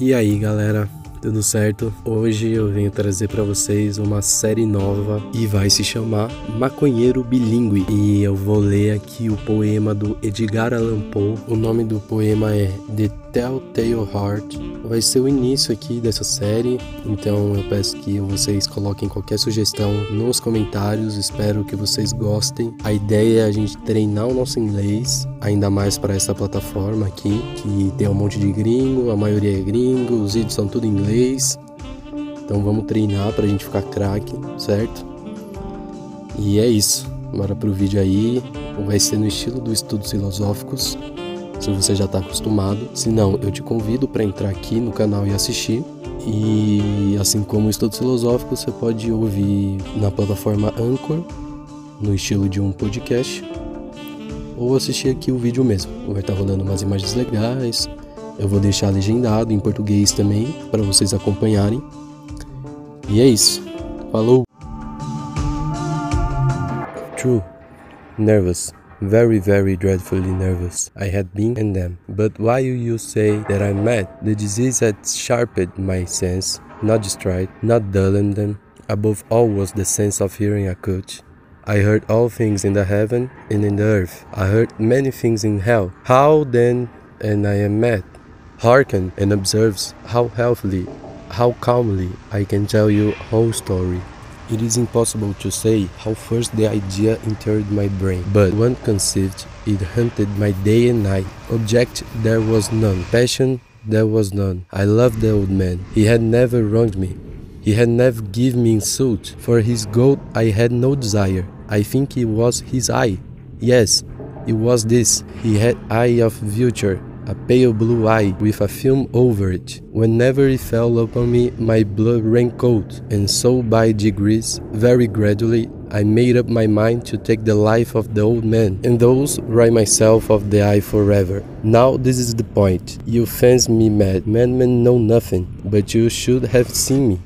E aí, galera? Tudo certo? Hoje eu venho trazer para vocês uma série nova e vai se chamar Maconheiro Bilingue. E eu vou ler aqui o poema do Edgar Allan Poe. O nome do poema é The Telltale Heart. Vai ser o início aqui dessa série, então eu peço que vocês coloquem qualquer sugestão nos comentários. Espero que vocês gostem. A ideia é a gente treinar o nosso inglês, ainda mais para essa plataforma aqui, que tem um monte de gringo, a maioria é gringo, os vídeos são tudo em inglês. Então vamos treinar para a gente ficar craque, certo? E é isso. Bora pro vídeo aí. Vai ser no estilo dos estudos filosóficos se você já está acostumado. Se não, eu te convido para entrar aqui no canal e assistir. E assim como o estudo filosófico, você pode ouvir na plataforma Anchor, no estilo de um podcast, ou assistir aqui o vídeo mesmo. Vai estar tá rolando umas imagens legais. Eu vou deixar legendado em português também para vocês acompanharem. E é isso. Falou! True. Nervous. Very, very dreadfully nervous. I had been in them. But while you say that I'm mad, the disease had sharpened my sense, not destroyed, not dulling them. Above all was the sense of hearing a coach. I heard all things in the heaven and in the earth. I heard many things in hell. How then, and I am mad, hearken and observes how healthily, how calmly I can tell you whole story. It is impossible to say how first the idea entered my brain, but when conceived, it haunted my day and night. Object there was none, passion there was none. I loved the old man. He had never wronged me. He had never given me insult. For his gold I had no desire. I think it was his eye. Yes, it was this. He had eye of future a pale blue eye with a film over it. Whenever it fell upon me, my blood ran cold, and so by degrees, very gradually, I made up my mind to take the life of the old man, and thus write myself of the eye forever. Now this is the point. You fancy me mad. Madmen know nothing, but you should have seen me.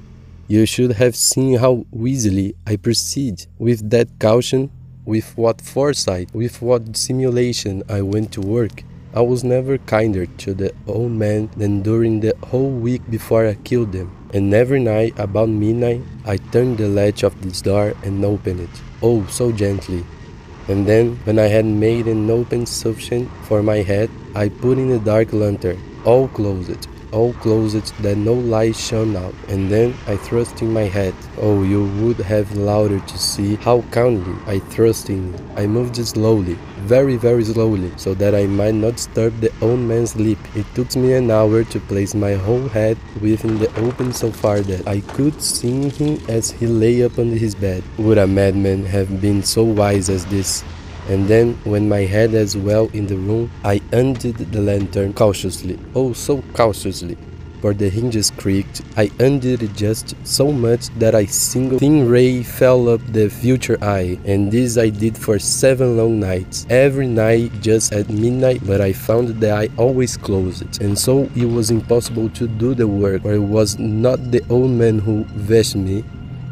You should have seen how easily I proceed. With that caution, with what foresight, with what simulation I went to work. I was never kinder to the old man than during the whole week before I killed them. And every night, about midnight, I turned the latch of this door and opened it. Oh, so gently. And then, when I had made an open sufficient for my head, I put in a dark lantern, all closed, all closed that no light shone out, and then I thrust in my head. Oh, you would have louder to see how kindly I thrust in. I moved slowly, very, very slowly, so that I might not disturb the old man's sleep. It took me an hour to place my whole head within the open so far that I could see him as he lay upon his bed. Would a madman have been so wise as this? And then, when my head was well in the room, I undid the lantern cautiously, oh, so cautiously, for the hinges creaked. I undid it just so much that a single thin ray fell up the future eye, and this I did for seven long nights, every night just at midnight, but I found the eye always closed, and so it was impossible to do the work, for it was not the old man who vexed me,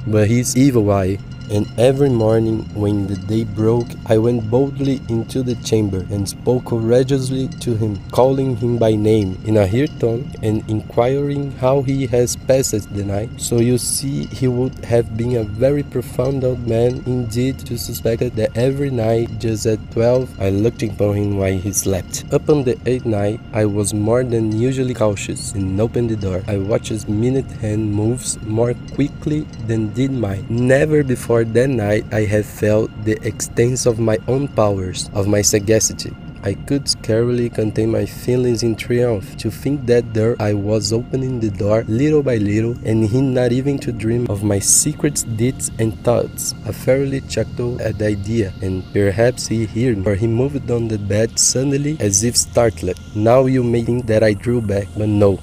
but his evil eye. And every morning, when the day broke, I went boldly into the chamber and spoke courageously to him, calling him by name in a high tone and inquiring how he has passed the night. So you see, he would have been a very profound old man indeed to suspect that every night, just at twelve, I looked upon him while he slept. Upon the eighth night, I was more than usually cautious and opened the door. I watched his minute hand moves more quickly than did mine. Never before for that night I had felt the extent of my own powers, of my sagacity. I could scarcely contain my feelings in triumph to think that there I was opening the door little by little, and he not even to dream of my secret deeds, and thoughts. I fairly chuckled at the idea, and perhaps he heard me, for he moved on the bed suddenly as if startled. Now you may think that I drew back, but no.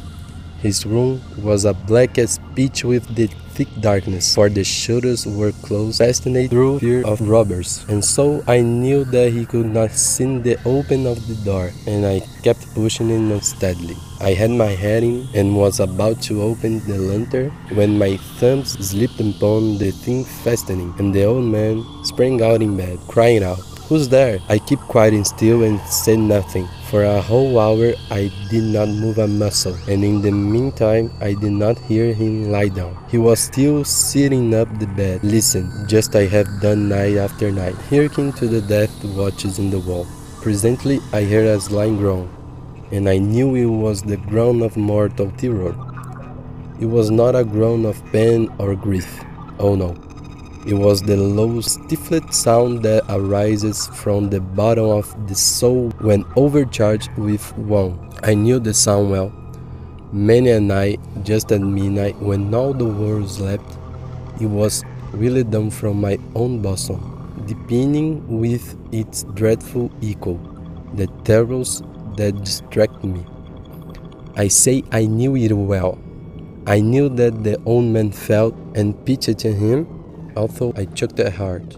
His room was a black as pitch with the thick darkness, for the shutters were closed, fastened through fear of robbers. And so I knew that he could not see the open of the door, and I kept pushing it unsteadily. I had my head in and was about to open the lantern when my thumbs slipped upon the thing fastening, and the old man sprang out in bed, crying out, Who's there? I kept quiet and still and said nothing For a whole hour I did not move a muscle, and in the meantime I did not hear him lie down. He was still sitting up the bed. Listen, just I have done night after night, hearkening to the death watches in the wall. Presently I heard a slight groan, and I knew it was the groan of mortal terror. It was not a groan of pain or grief. Oh no. It was the low, stifled sound that arises from the bottom of the soul when overcharged with wrong. I knew the sound well. Many a night, just at midnight, when all the world slept, it was really done from my own bosom, deepening with its dreadful echo the terrors that distract me. I say I knew it well. I knew that the old man felt and pitied him although I choked at heart.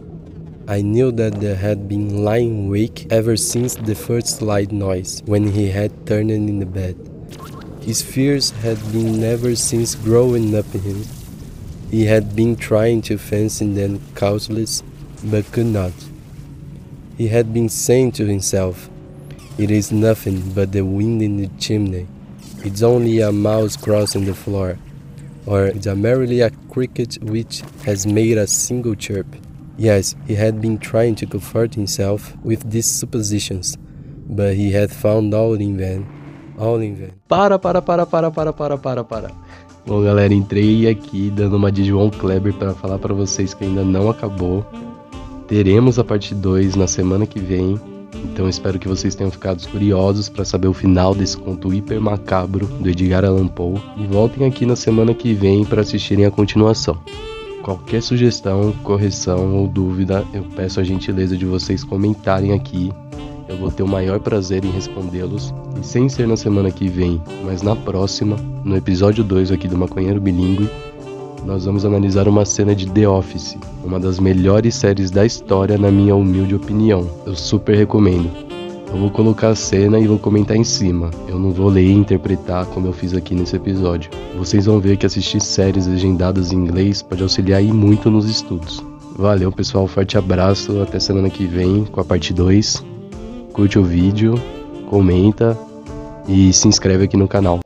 I knew that they had been lying awake ever since the first slight noise when he had turned in the bed. His fears had been never since growing up in him. He had been trying to fancy them causeless, but could not. He had been saying to himself, It is nothing but the wind in the chimney. It's only a mouse crossing the floor or it's merely a cricket which has made a single chirp. Yes, he had been trying to comfort himself with these suppositions, but he had found all in vain. All in vain. Para, para, para, para, para, para, para, para. Bom, galera, entrei aqui dando uma de João Kleber para falar para vocês que ainda não acabou. Teremos a parte 2 na semana que vem. Então espero que vocês tenham ficado curiosos para saber o final desse conto hiper macabro do Edgar Allan Poe e voltem aqui na semana que vem para assistirem a continuação. Qualquer sugestão, correção ou dúvida, eu peço a gentileza de vocês comentarem aqui. Eu vou ter o maior prazer em respondê-los. E sem ser na semana que vem, mas na próxima, no episódio 2 aqui do Maconheiro Bilingue, nós vamos analisar uma cena de The Office, uma das melhores séries da história, na minha humilde opinião. Eu super recomendo. Eu vou colocar a cena e vou comentar em cima. Eu não vou ler e interpretar como eu fiz aqui nesse episódio. Vocês vão ver que assistir séries legendadas em inglês pode auxiliar aí muito nos estudos. Valeu, pessoal. Forte abraço. Até semana que vem com a parte 2. Curte o vídeo, comenta e se inscreve aqui no canal.